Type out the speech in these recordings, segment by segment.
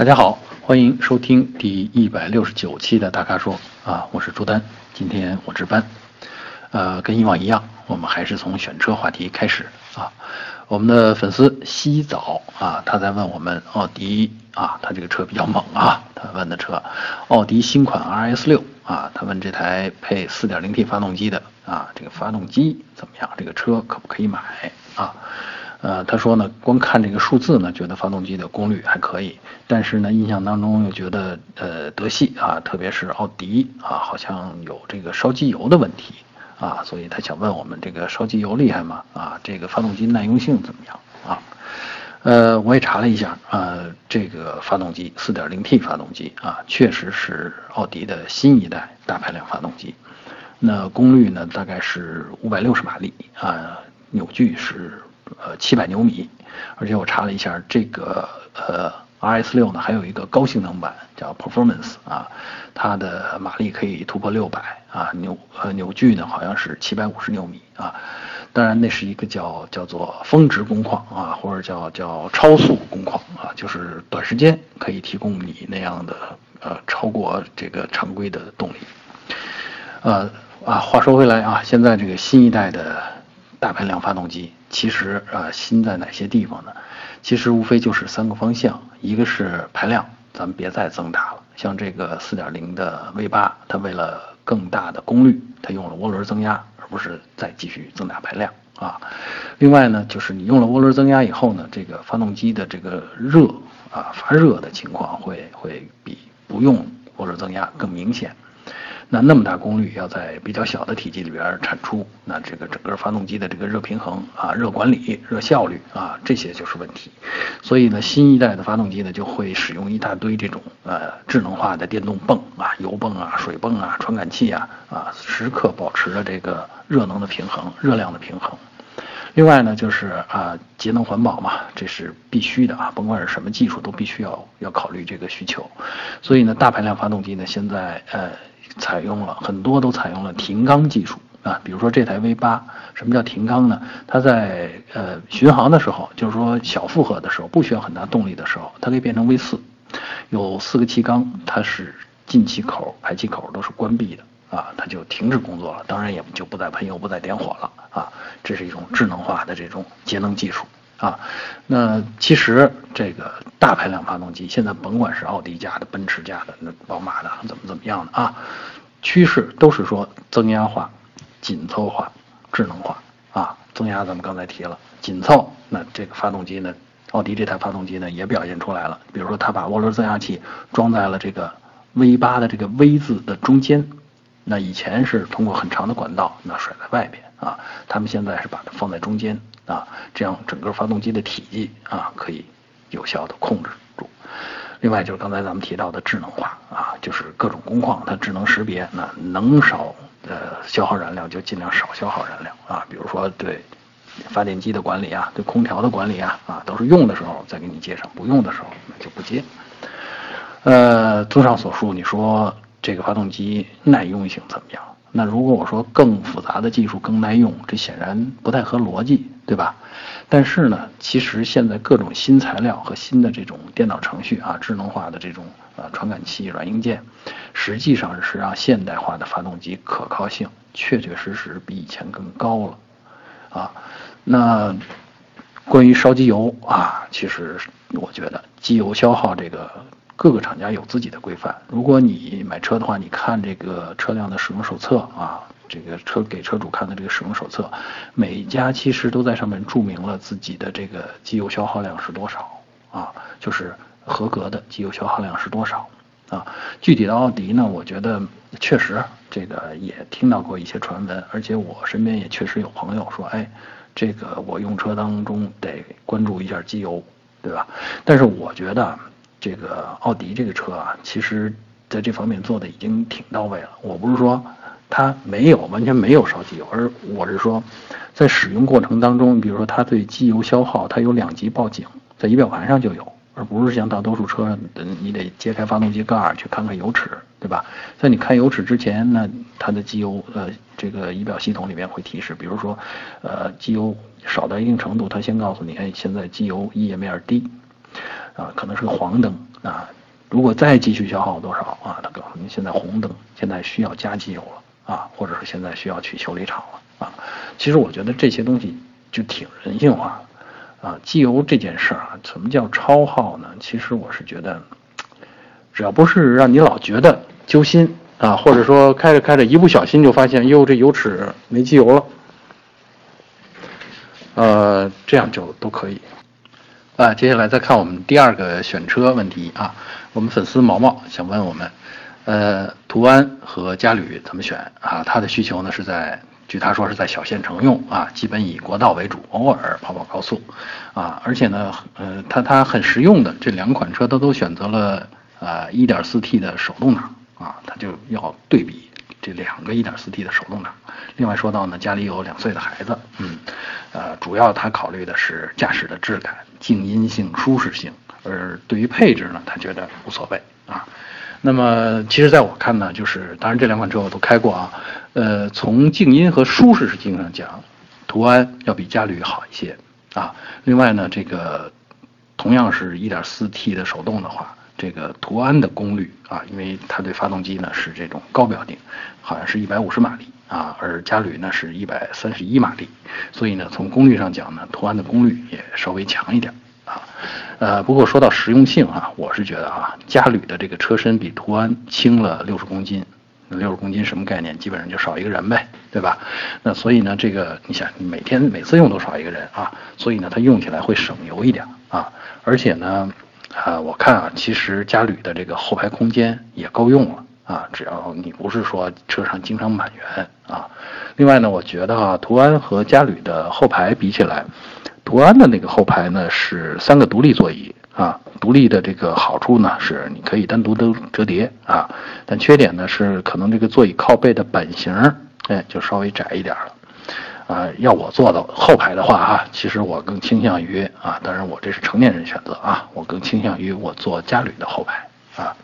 大家好，欢迎收听第一百六十九期的大咖说啊，我是朱丹，今天我值班。呃，跟以往一样，我们还是从选车话题开始啊。我们的粉丝西早啊，他在问我们奥迪啊，他这个车比较猛啊，他问的车，奥迪新款 RS 六啊，他问这台配 4.0T 发动机的啊，这个发动机怎么样？这个车可不可以买啊？呃，他说呢，光看这个数字呢，觉得发动机的功率还可以，但是呢，印象当中又觉得呃德系啊，特别是奥迪啊，好像有这个烧机油的问题。啊，所以他想问我们这个烧机油厉害吗？啊，这个发动机耐用性怎么样？啊，呃，我也查了一下，呃，这个发动机 4.0T 发动机啊，确实是奥迪的新一代大排量发动机，那功率呢大概是560马力啊，扭矩是呃700牛米，而且我查了一下这个呃。RS 六呢，还有一个高性能版叫 Performance 啊，它的马力可以突破六百啊，扭呃扭矩呢好像是七百五十牛米啊，当然那是一个叫叫做峰值工况啊，或者叫叫超速工况啊，就是短时间可以提供你那样的呃超过这个常规的动力。呃啊，话说回来啊，现在这个新一代的大排量发动机，其实啊新在哪些地方呢？其实无非就是三个方向，一个是排量，咱们别再增大了。像这个4.0的 V8，它为了更大的功率，它用了涡轮增压，而不是再继续增大排量啊。另外呢，就是你用了涡轮增压以后呢，这个发动机的这个热啊发热的情况会会比不用涡轮增压更明显。那那么大功率要在比较小的体积里边产出，那这个整个发动机的这个热平衡啊、热管理、热效率啊，这些就是问题。所以呢，新一代的发动机呢就会使用一大堆这种呃智能化的电动泵啊、油泵啊、水泵啊、传感器啊啊，时刻保持着这个热能的平衡、热量的平衡。另外呢，就是啊节能环保嘛，这是必须的啊，甭管是什么技术都必须要要考虑这个需求。所以呢，大排量发动机呢现在呃。采用了很多都采用了停缸技术啊，比如说这台 V 八，什么叫停缸呢？它在呃巡航的时候，就是说小负荷的时候，不需要很大动力的时候，它可以变成 V 四，有四个气缸，它是进气口、排气口都是关闭的啊，它就停止工作了，当然也就不再喷油、不再点火了啊，这是一种智能化的这种节能技术。啊，那其实这个大排量发动机现在甭管是奥迪家的、奔驰家的、那宝马的怎么怎么样的啊，趋势都是说增压化、紧凑化、智能化啊。增压咱们刚才提了，紧凑那这个发动机呢，奥迪这台发动机呢也表现出来了。比如说它把涡轮增压器装在了这个 V 八的这个 V 字的中间，那以前是通过很长的管道那甩在外边啊，他们现在是把它放在中间。啊，这样整个发动机的体积啊可以有效的控制住。另外就是刚才咱们提到的智能化啊，就是各种工况它智能识别，那能少呃消耗燃料就尽量少消耗燃料啊。比如说对发电机的管理啊，对空调的管理啊，啊都是用的时候再给你接上，不用的时候就不接。呃，综上所述，你说这个发动机耐用性怎么样？那如果我说更复杂的技术更耐用，这显然不太合逻辑，对吧？但是呢，其实现在各种新材料和新的这种电脑程序啊，智能化的这种啊传感器、软硬件，实际上是让现代化的发动机可靠性确确实实比以前更高了，啊，那关于烧机油啊，其实我觉得机油消耗这个。各个厂家有自己的规范。如果你买车的话，你看这个车辆的使用手册啊，这个车给车主看的这个使用手册，每家其实都在上面注明了自己的这个机油消耗量是多少啊，就是合格的机油消耗量是多少啊。具体的奥迪呢，我觉得确实这个也听到过一些传闻，而且我身边也确实有朋友说，哎，这个我用车当中得关注一下机油，对吧？但是我觉得。这个奥迪这个车啊，其实在这方面做的已经挺到位了。我不是说它没有完全没有烧机油，而我是说，在使用过程当中，比如说它对机油消耗，它有两级报警，在仪表盘上就有，而不是像大多数车，你得揭开发动机盖去看看油尺，对吧？在你看油尺之前，那它的机油呃这个仪表系统里面会提示，比如说呃机油少到一定程度，它先告诉你，哎，现在机油液面低。啊，可能是个黄灯啊，如果再继续消耗多少啊，他告诉你现在红灯，现在需要加机油了啊，或者说现在需要去修理厂了啊。其实我觉得这些东西就挺人性化的啊。机油这件事儿啊，什么叫超耗呢？其实我是觉得，只要不是让你老觉得揪心啊，或者说开着开着一不小心就发现哟这油尺没机油了，呃，这样就都可以。啊，接下来再看我们第二个选车问题啊。我们粉丝毛毛想问我们，呃，途安和嘉旅怎么选啊？他的需求呢是在，据他说是在小县城用啊，基本以国道为主，偶尔跑跑高速，啊，而且呢，呃，他他很实用的这两款车他都选择了啊 1.4T 的手动挡啊，他就要对比这两个 1.4T 的手动挡。另外说到呢，家里有两岁的孩子，嗯，呃，主要他考虑的是驾驶的质感。静音性、舒适性，而对于配置呢，他觉得无所谓啊。那么，其实在我看呢，就是当然这两款车我都开过啊。呃，从静音和舒适性上讲，途安要比家旅好一些啊。另外呢，这个同样是一点四 T 的手动的话，这个途安的功率啊，因为它对发动机呢是这种高标定，好像是一百五十马力啊，而嘉旅呢是一百三十一马力，所以呢，从功率上讲呢，途安的功率也稍微强一点。啊，呃，不过说到实用性啊，我是觉得啊，嘉旅的这个车身比途安轻了六十公斤，六十公斤什么概念？基本上就少一个人呗，对吧？那所以呢，这个你想每天每次用都少一个人啊，所以呢，它用起来会省油一点啊，而且呢，啊，我看啊，其实嘉旅的这个后排空间也够用了啊，只要你不是说车上经常满员啊。另外呢，我觉得啊，途安和嘉旅的后排比起来。途安的那个后排呢是三个独立座椅啊，独立的这个好处呢是你可以单独都折叠啊，但缺点呢是可能这个座椅靠背的版型哎就稍微窄一点了啊。要我坐到后排的话啊，其实我更倾向于啊，当然我这是成年人选择啊，我更倾向于我坐嘉旅的后排啊。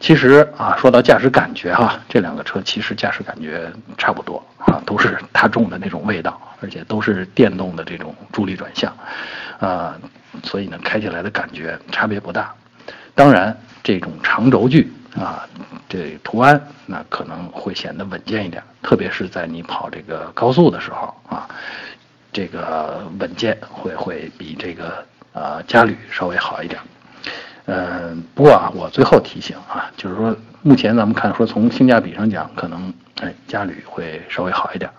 其实啊，说到驾驶感觉哈，这两个车其实驾驶感觉差不多啊，都是大众的那种味道，而且都是电动的这种助力转向，啊，所以呢，开起来的感觉差别不大。当然，这种长轴距啊，这途安那可能会显得稳健一点，特别是在你跑这个高速的时候啊，这个稳健会会比这个呃嘉旅稍微好一点。嗯，不过啊，我最后提醒啊，就是说，目前咱们看说从性价比上讲，可能哎，嘉旅会稍微好一点，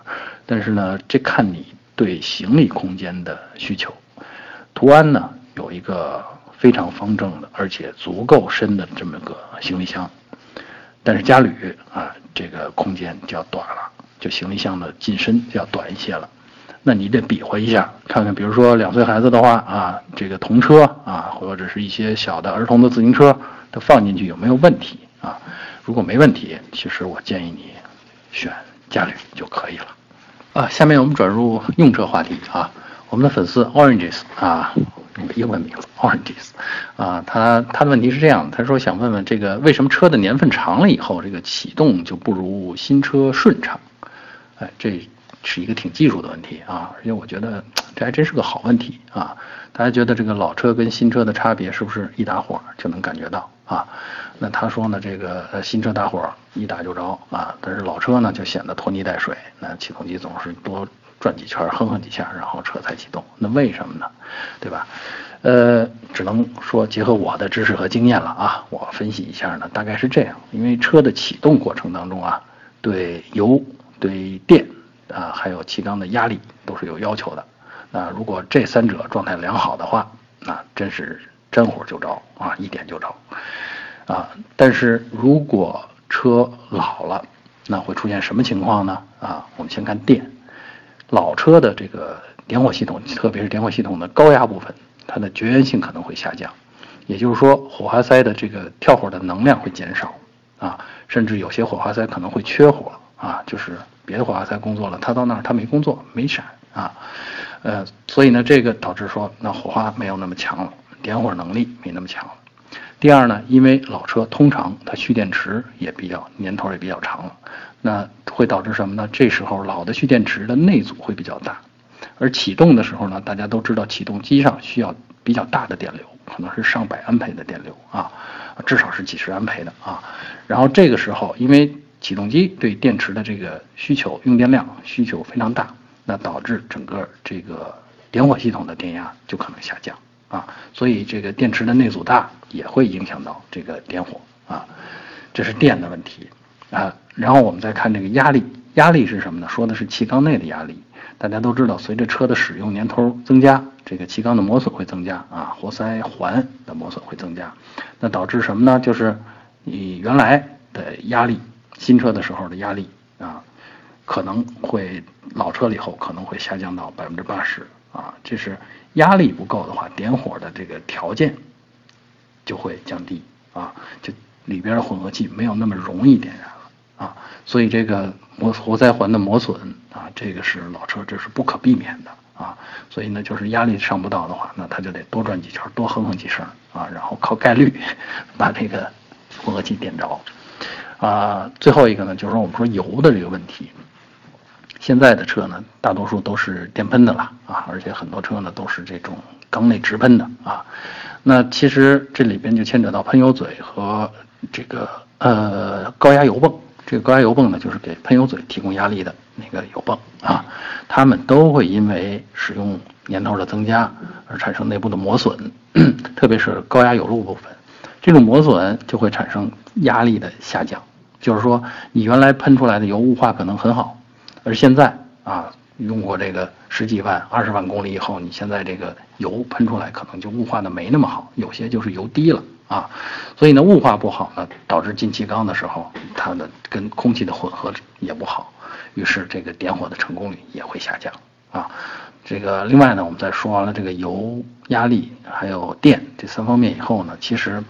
但是呢，这看你对行李空间的需求。途安呢有一个非常方正的，而且足够深的这么个行李箱，但是嘉旅啊，这个空间就要短了，就行李箱的进深就要短一些了。那你得比划一下，看看，比如说两岁孩子的话啊，这个童车啊，或者是一些小的儿童的自行车，它放进去有没有问题啊？如果没问题，其实我建议你选嘉旅就可以了。啊，下面我们转入用车话题啊，我们的粉丝 Oranges 啊，英文名字 Oranges 啊，他他的问题是这样，他说想问问这个为什么车的年份长了以后，这个启动就不如新车顺畅？哎，这。是一个挺技术的问题啊，而且我觉得这还真是个好问题啊。大家觉得这个老车跟新车的差别是不是一打火就能感觉到啊？那他说呢，这个新车打火一打就着啊，但是老车呢就显得拖泥带水，那启动机总是多转几圈，哼哼几下，然后车才启动。那为什么呢？对吧？呃，只能说结合我的知识和经验了啊，我分析一下呢，大概是这样，因为车的启动过程当中啊，对油、对电。啊，还有气缸的压力都是有要求的。那如果这三者状态良好的话，那真是真火就着啊，一点就着啊。但是如果车老了，那会出现什么情况呢？啊，我们先看电，老车的这个点火系统，特别是点火系统的高压部分，它的绝缘性可能会下降，也就是说火花塞的这个跳火的能量会减少啊，甚至有些火花塞可能会缺火啊，就是。别的火花塞工作了，它到那儿它没工作，没闪啊，呃，所以呢，这个导致说那火花没有那么强了，点火能力没那么强了。第二呢，因为老车通常它蓄电池也比较年头也比较长了，那会导致什么呢？这时候老的蓄电池的内阻会比较大，而启动的时候呢，大家都知道启动机上需要比较大的电流，可能是上百安培的电流啊，至少是几十安培的啊。然后这个时候，因为启动机对电池的这个需求用电量需求非常大，那导致整个这个点火系统的电压就可能下降啊。所以这个电池的内阻大也会影响到这个点火啊。这是电的问题啊。然后我们再看这个压力，压力是什么呢？说的是气缸内的压力。大家都知道，随着车的使用年头增加，这个气缸的磨损会增加啊，活塞环的磨损会增加，那导致什么呢？就是你原来的压力，新车的时候的压力啊，可能会老车了以后可能会下降到百分之八十啊，这是压力不够的话，点火的这个条件就会降低啊，就里边的混合气没有那么容易点燃。所以这个磨活塞环的磨损啊，这个是老车，这是不可避免的啊。所以呢，就是压力上不到的话，那他就得多转几圈，多哼哼几声啊，然后靠概率 把这个混合气点着。啊，最后一个呢，就是说我们说油的这个问题。现在的车呢，大多数都是电喷的了啊，而且很多车呢都是这种缸内直喷的啊。那其实这里边就牵扯到喷油嘴和这个呃高压油泵。这个高压油泵呢，就是给喷油嘴提供压力的那个油泵啊，它们都会因为使用年头的增加而产生内部的磨损，特别是高压油路部分，这种磨损就会产生压力的下降。就是说，你原来喷出来的油雾化可能很好，而现在啊，用过这个十几万、二十万公里以后，你现在这个油喷出来可能就雾化的没那么好，有些就是油低了。啊，所以呢，雾化不好呢，导致进气缸的时候，它的跟空气的混合也不好，于是这个点火的成功率也会下降啊。这个另外呢，我们在说完了这个油、压力还有电这三方面以后呢，其实，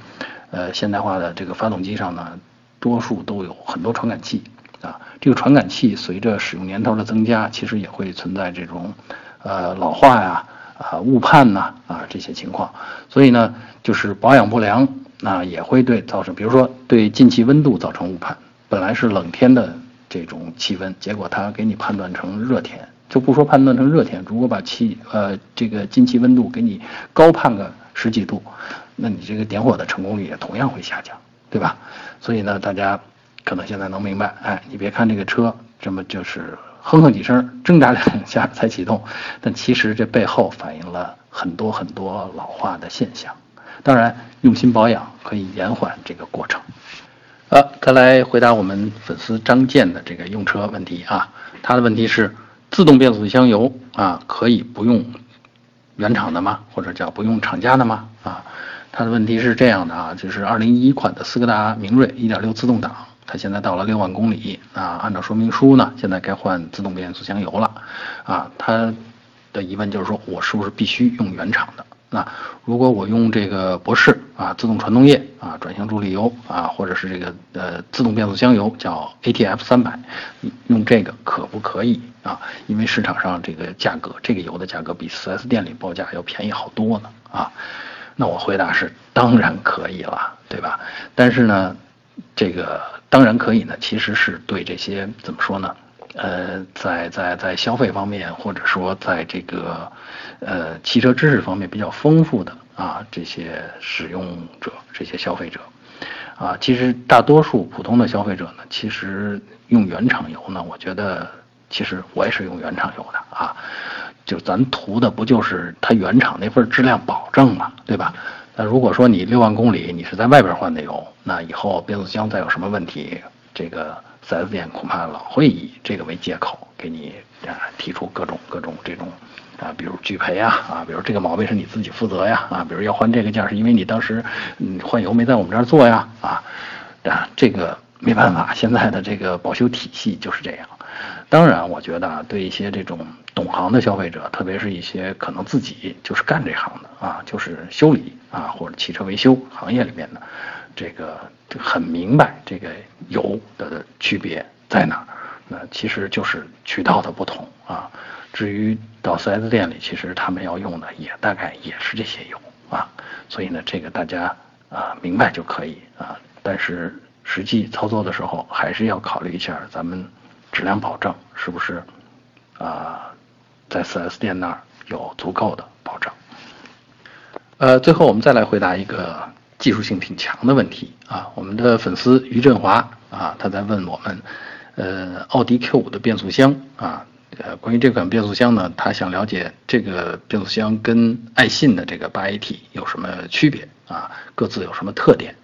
呃，现代化的这个发动机上呢，多数都有很多传感器啊。这个传感器随着使用年头的增加，其实也会存在这种，呃，老化呀。啊，误判呐，啊这些情况，所以呢，就是保养不良，那也会对造成，比如说对进气温度造成误判，本来是冷天的这种气温，结果它给你判断成热天，就不说判断成热天，如果把气呃这个进气温度给你高判个十几度，那你这个点火的成功率也同样会下降，对吧？所以呢，大家可能现在能明白，哎，你别看这个车这么就是。哼哼几声，挣扎两 下才启动，但其实这背后反映了很多很多老化的现象。当然，用心保养可以延缓这个过程。呃，再来回答我们粉丝张健的这个用车问题啊，他的问题是：自动变速箱油啊，可以不用原厂的吗？或者叫不用厂家的吗？啊，他的问题是这样的啊，就是2011款的斯柯达明锐1.6自动挡。它现在到了六万公里啊，按照说明书呢，现在该换自动变速箱油了，啊，他的疑问就是说我是不是必须用原厂的？那如果我用这个博世啊自动传动液啊转向助力油啊，或者是这个呃自动变速箱油叫 ATF 三百，用这个可不可以啊？因为市场上这个价格，这个油的价格比 4S 店里报价要便宜好多呢啊。那我回答是当然可以了，对吧？但是呢，这个。当然可以呢，其实是对这些怎么说呢？呃，在在在消费方面，或者说在这个呃汽车知识方面比较丰富的啊这些使用者、这些消费者，啊，其实大多数普通的消费者呢，其实用原厂油呢，我觉得其实我也是用原厂油的啊，就咱图的不就是它原厂那份质量保证嘛，对吧？那如果说你六万公里你是在外边换的油，那以后变速箱再有什么问题，这个 4S 店恐怕老会以这个为借口给你啊提出各种各种这种啊，比如拒赔啊啊，比如这个毛病是你自己负责呀啊，比如要换这个件是因为你当时嗯换油没在我们这儿做呀啊啊，这个没办法，现在的这个保修体系就是这样。当然，我觉得啊，对一些这种懂行的消费者，特别是一些可能自己就是干这行的啊，就是修理啊或者汽车维修行业里面的，这个很明白这个油的区别在哪儿。那其实就是渠道的不同啊。至于到 4S 店里，其实他们要用的也大概也是这些油啊。所以呢，这个大家啊明白就可以啊。但是实际操作的时候，还是要考虑一下咱们。质量保证是不是啊，在 4S 店那儿有足够的保障？呃，最后我们再来回答一个技术性挺强的问题啊，我们的粉丝于振华啊，他在问我们，呃，奥迪 Q5 的变速箱啊，呃，关于这款变速箱呢，他想了解这个变速箱跟爱信的这个八 AT 有什么区别啊，各自有什么特点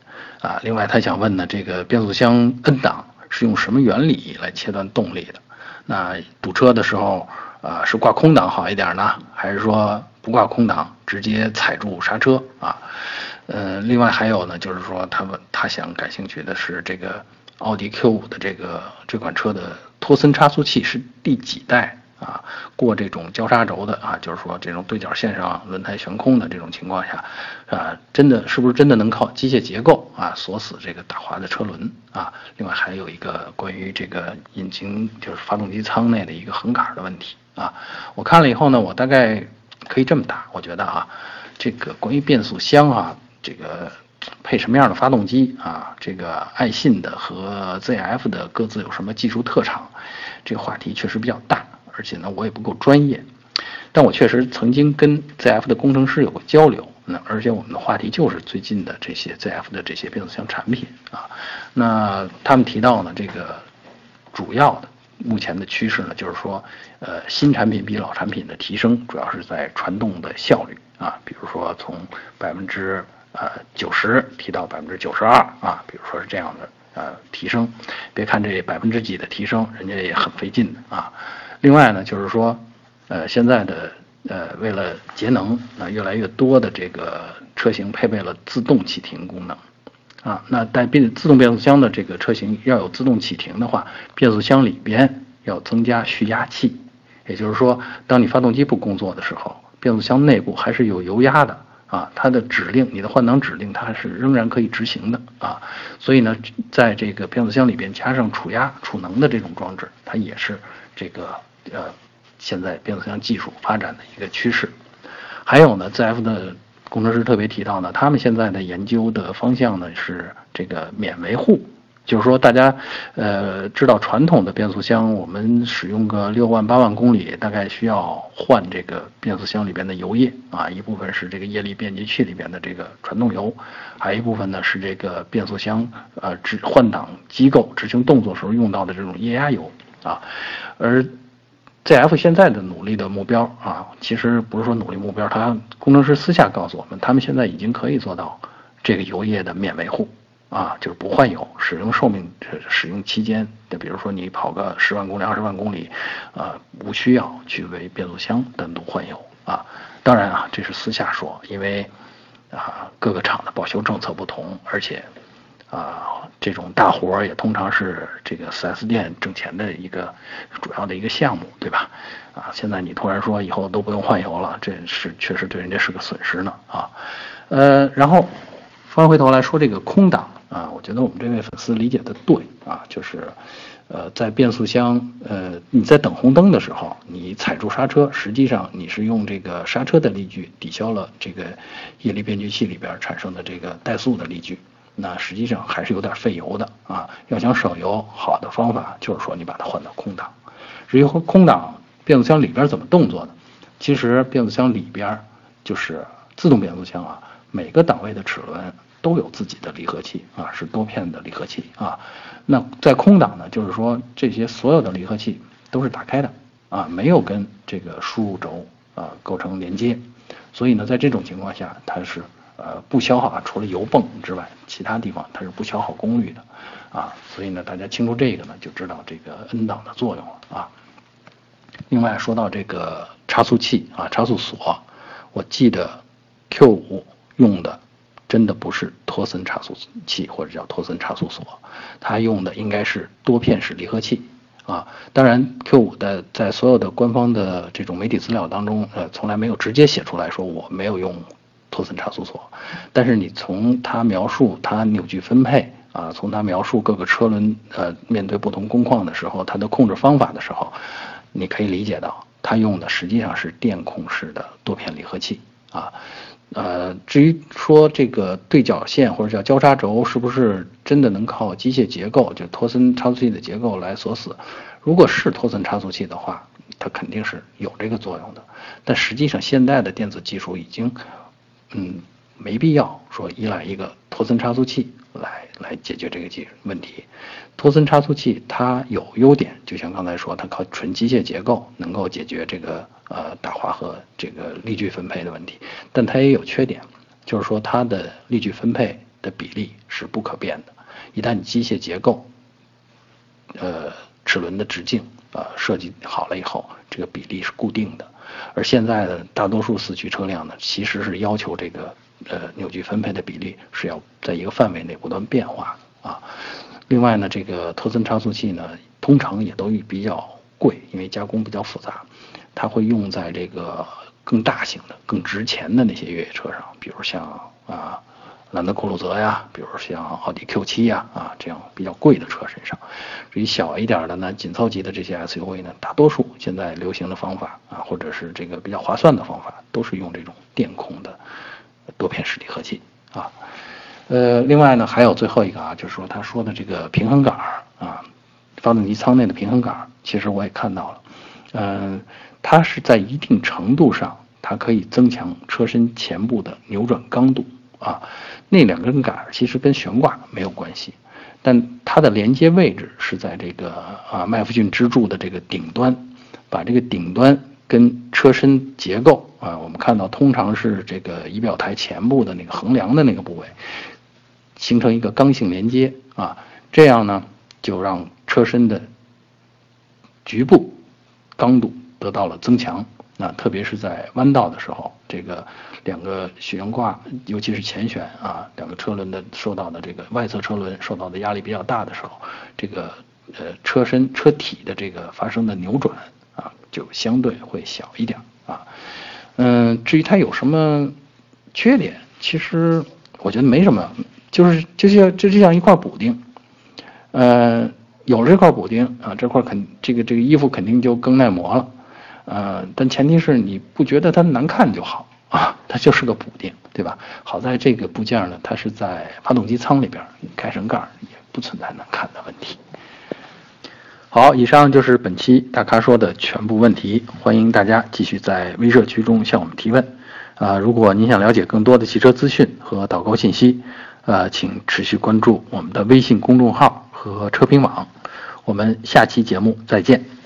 啊？另外他想问呢，这个变速箱 N 档是用什么原理来切断动力的？那堵车的时候啊，是挂空挡好一点呢，还是说？不挂空挡，直接踩住刹车啊，呃，另外还有呢，就是说他们他想感兴趣的是这个奥迪 Q 五的这个这款车的托森差速器是第几代啊？过这种交叉轴的啊，就是说这种对角线上轮胎悬空的这种情况下啊，真的是不是真的能靠机械结构啊锁死这个打滑的车轮啊？另外还有一个关于这个引擎就是发动机舱内的一个横杆的问题啊，我看了以后呢，我大概。可以这么打，我觉得啊，这个关于变速箱啊，这个配什么样的发动机啊，这个爱信的和 ZF 的各自有什么技术特长，这个话题确实比较大，而且呢我也不够专业，但我确实曾经跟 ZF 的工程师有过交流，那而且我们的话题就是最近的这些 ZF 的这些变速箱产品啊，那他们提到呢这个主要的。目前的趋势呢，就是说，呃，新产品比老产品的提升，主要是在传动的效率啊，比如说从百分之呃九十提到百分之九十二啊，比如说是这样的呃提升。别看这百分之几的提升，人家也很费劲的啊。另外呢，就是说，呃，现在的呃为了节能啊，越来越多的这个车型配备了自动启停功能。啊，那带变自动变速箱的这个车型要有自动启停的话，变速箱里边要增加蓄压器，也就是说，当你发动机不工作的时候，变速箱内部还是有油压的啊，它的指令，你的换挡指令它是仍然可以执行的啊，所以呢，在这个变速箱里边加上储压储能的这种装置，它也是这个呃现在变速箱技术发展的一个趋势，还有呢，ZF 的。工程师特别提到呢，他们现在的研究的方向呢是这个免维护，就是说大家呃知道传统的变速箱，我们使用个六万八万公里，大概需要换这个变速箱里边的油液啊，一部分是这个液力变节器里边的这个传动油，还有一部分呢是这个变速箱呃执换挡机构执行动作时候用到的这种液压油啊，而 ZF 现在的努力的目标啊，其实不是说努力目标，他工程师私下告诉我们，他们现在已经可以做到这个油液的免维护啊，就是不换油，使用寿命使用期间的，比如说你跑个十万公里、二十万公里，啊，无需要去为变速箱单独换油啊。当然啊，这是私下说，因为啊各个厂的保修政策不同，而且。啊，这种大活儿也通常是这个 4S 店挣钱的一个主要的一个项目，对吧？啊，现在你突然说以后都不用换油了，这是确实对人家是个损失呢啊。呃，然后翻回头来说这个空挡啊，我觉得我们这位粉丝理解的对啊，就是呃，在变速箱呃你在等红灯的时候，你踩住刹车，实际上你是用这个刹车的力矩抵消了这个液力变矩器里边产生的这个怠速的力矩。那实际上还是有点费油的啊！要想省油，好的方法就是说你把它换到空档。至于空档变速箱里边怎么动作的，其实变速箱里边就是自动变速箱啊，每个档位的齿轮都有自己的离合器啊，是多片的离合器啊。那在空档呢，就是说这些所有的离合器都是打开的啊，没有跟这个输入轴啊构成连接，所以呢，在这种情况下它是。呃，不消耗啊，除了油泵之外，其他地方它是不消耗功率的，啊，所以呢，大家清楚这个呢，就知道这个 N 档的作用了啊。另外说到这个差速器啊，差速锁，我记得 Q5 用的真的不是托森差速器或者叫托森差速锁，它用的应该是多片式离合器啊。当然，Q5 的在所有的官方的这种媒体资料当中，呃，从来没有直接写出来说我没有用。托森差速锁，但是你从它描述它扭矩分配啊，从它描述各个车轮呃面对不同工况的时候，它的控制方法的时候，你可以理解到它用的实际上是电控式的多片离合器啊。呃，至于说这个对角线或者叫交叉轴是不是真的能靠机械结构，就托森差速器的结构来锁死？如果是托森差速器的话，它肯定是有这个作用的。但实际上现在的电子技术已经。嗯，没必要说依赖一个托森差速器来来解决这个技问题。托森差速器它有优点，就像刚才说，它靠纯机械结构能够解决这个呃打滑和这个力矩分配的问题，但它也有缺点，就是说它的力矩分配的比例是不可变的，一旦机械结构，呃齿轮的直径啊设计好了以后，这个比例是固定的，而现在的大多数四驱车辆呢，其实是要求这个呃扭矩分配的比例是要在一个范围内不断变化啊。另外呢，这个托森差速器呢，通常也都比较贵，因为加工比较复杂，它会用在这个更大型的、更值钱的那些越野车上，比如像啊兰德酷路泽呀，比如像奥迪 Q7 呀啊这样比较贵的车身上。至于小一点的呢，紧凑级的这些 SUV 呢，大多数现在流行的方法啊，或者是这个比较划算的方法，都是用这种电控的多片实体合器啊。呃，另外呢，还有最后一个啊，就是说他说的这个平衡杆儿啊，发动机舱内的平衡杆儿，其实我也看到了，嗯，它是在一定程度上，它可以增强车身前部的扭转刚度啊。那两根杆其实跟悬挂没有关系，但它的连接位置是在这个啊麦弗逊支柱的这个顶端，把这个顶端跟车身结构啊，我们看到通常是这个仪表台前部的那个横梁的那个部位。形成一个刚性连接啊，这样呢就让车身的局部刚度得到了增强。那特别是在弯道的时候，这个两个悬挂，尤其是前悬啊，两个车轮的受到的这个外侧车轮受到的压力比较大的时候，这个呃车身车体的这个发生的扭转啊，就相对会小一点啊。嗯，至于它有什么缺点，其实我觉得没什么。就是就像就就像一块补丁，呃，有了这块补丁啊，这块肯这个这个衣服肯定就更耐磨了，呃，但前提是你不觉得它难看就好啊，它就是个补丁，对吧？好在这个部件呢，它是在发动机舱里边，开绳盖也不存在难看的问题。好，以上就是本期大咖说的全部问题，欢迎大家继续在微社区中向我们提问啊！如果您想了解更多的汽车资讯和导购信息。呃，请持续关注我们的微信公众号和车评网，我们下期节目再见。